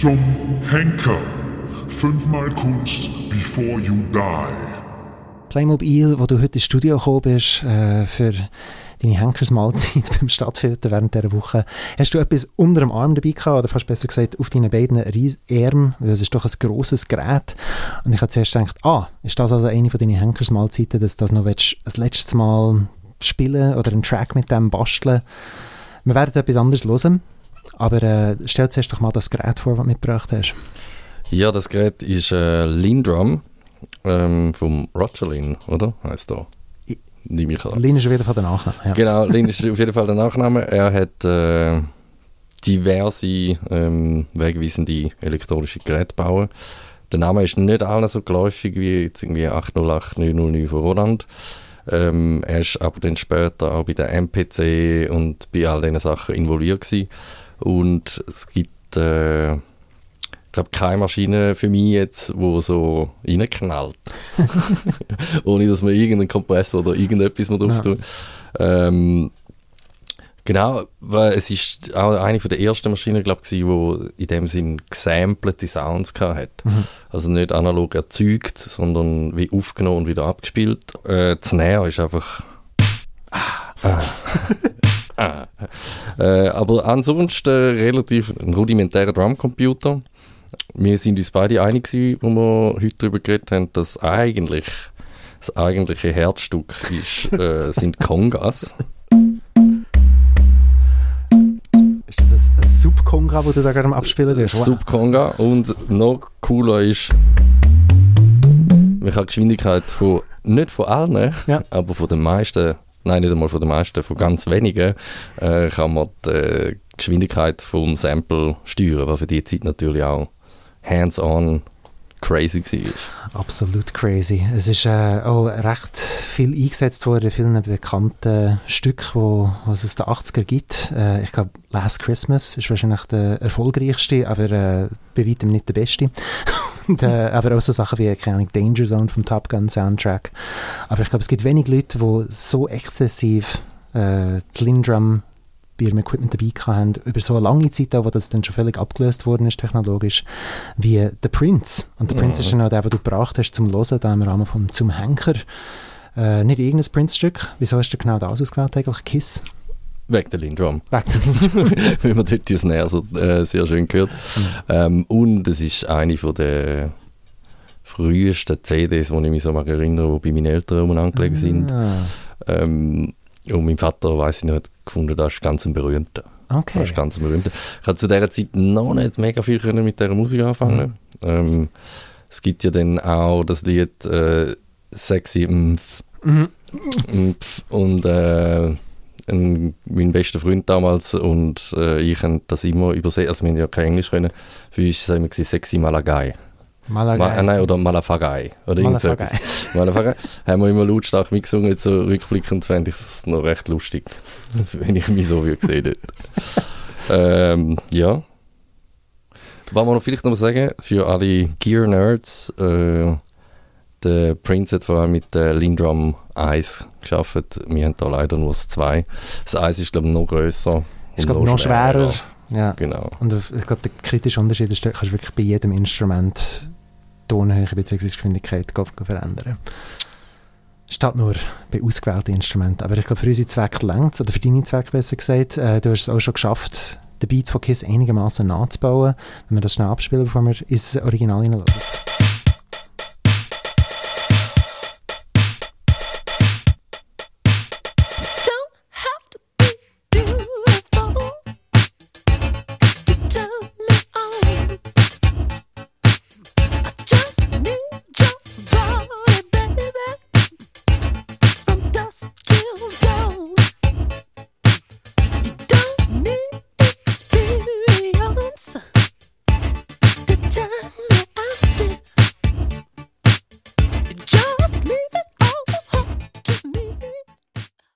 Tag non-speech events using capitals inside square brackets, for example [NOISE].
Zum Henker. Fünfmal Kunst before you die. Playmobil, wo du heute ins Studio gekommen bist, äh, für deine Henkersmahlzeit [LAUGHS] beim Stadtfilter während dieser Woche. Hast du etwas unter dem Arm dabei gehabt, oder fast besser gesagt auf deinen beiden Armen, weil es ist doch ein grosses Gerät. Und ich habe zuerst gedacht, ah, ist das also eine von deinen Henkersmahlzeiten, dass du das noch willst, das letzte Mal spielen oder einen Track mit dem basteln. Wir werden etwas anderes hören, aber äh, stell zuerst doch mal das Gerät vor, das du mitgebracht hast. Ja, das Gerät ist äh, Lindrum ähm, vom Roger Lin, oder? Heißt da. Nehme ich an. Lin ist auf jeden Fall der Nachname. Ja. Genau, Lin ist auf jeden Fall der Nachname. Er hat äh, diverse ähm, wegweisende elektronische Geräte bauen. Der Name ist nicht allen so geläufig wie jetzt irgendwie 808 909 von Roland. Ähm, er ist aber dann später auch bei der MPC und bei all diesen Sachen involviert gewesen. Und es gibt, äh, ich glaube, keine Maschine für mich jetzt, wo so reinknallt. [LAUGHS] [LAUGHS] Ohne, dass man irgendeinen Kompressor oder irgendetwas drauf ja. tun. Ähm, Genau, weil es ist auch eine der ersten Maschinen, glaube ich, die in dem Sinn gesampelte Sounds hatte. Mhm. Also nicht analog erzeugt, sondern wie aufgenommen und wieder abgespielt. Äh, das Snare ist einfach... Ah. ah. [LAUGHS] äh, aber ansonsten relativ ein rudimentärer Drumcomputer. Wir sind uns beide einig, gewesen, wo wir heute darüber geredet haben, dass eigentlich das eigentliche Herzstück ist, [LAUGHS] äh, sind Kongas. Ist das ein, ein Subconga, das du da gerade am Abspielen bist? Wow. Subconga und noch cooler ist, man kann die Geschwindigkeit von, nicht von allen, ja. aber von den meisten, nein, nicht einmal von den meisten, von ganz wenigen, äh, kann man die Geschwindigkeit vom Sample steuern, was für die Zeit natürlich auch hands-on crazy war. Absolut crazy. Es ist äh, auch recht viel eingesetzt worden vielen bekannten Stücken, was es aus den 80er gibt. Äh, ich glaube, Last Christmas ist wahrscheinlich der erfolgreichste, aber äh, bei weitem nicht der beste. [LAUGHS] Und, äh, aber auch so Sachen wie, keine Ahnung, Danger Zone vom Top Gun Soundtrack. Aber ich glaube, es gibt wenig Leute, die so exzessiv äh, die Lindrum bei ihrem Equipment dabei haben, über so eine lange Zeit, auch, wo das dann schon völlig abgelöst worden ist technologisch, wie der Prince. Und der mhm. Prince ist ja auch der, den du gebracht hast zum Hören, da im Rahmen vom «Zum Henker». Äh, nicht irgendein Prince-Stück. Wieso hast du genau das ausgewählt eigentlich? «Kiss»? Wegen der Lindrum. [LAUGHS] Wegen der Lindrum. [LAUGHS] Weil man dort die Snare so äh, sehr schön gehört. Mhm. Ähm, und es ist eine von der frühesten CDs, wo ich mich so mal erinnere, die bei meinen Eltern angelegt sind. Ah. Ähm, und mein Vater, weiß ich noch, hat gefunden, das ist ganz ein berühmter. Okay. Das ist ganz ein berühmter. Ich habe zu dieser Zeit noch nicht mega viel können mit dieser Musik anfangen. Mhm. Ähm, es gibt ja dann auch das Lied äh, Sexy Mpf. Mhm. Mpf. Und äh, ein, mein bester Freund damals und äh, ich haben das immer übersehen, also wir haben ja kein Englisch können, für uns war es immer Sexy Malagai. Malagai. Ma, äh, nein, oder Malafagai. Oder Malafagai. [LAUGHS] Malafagai. Haben wir immer lautstark mitgesungen. Jetzt so rückblickend fände ich es noch recht lustig, [LAUGHS] wenn ich mich so würde sehen [LAUGHS] ähm, Ja. Was man noch vielleicht noch sagen, für alle Gear-Nerds, äh, der Prince hat vor allem mit der Lindrum 1 geschafft. Wir haben da leider nur das 2. Das 1 ist, glaube ich, noch grösser. Ist, glaube noch schwerer. schwerer. Ja. Genau. Und ich glaube, der kritische Unterschied ist, du kannst wirklich bei jedem Instrument Tonhöhe bzw. Geschwindigkeit verändern. Statt nur bei ausgewählten Instrumenten. Aber ich glaube, für unsere Zwecke längt oder für deine Zwecke besser gesagt, äh, du hast es auch schon geschafft, den Beat von Kiss einigermaßen nachzubauen. Wenn wir das schnell abspielen, bevor wir ins Original hineinlassen.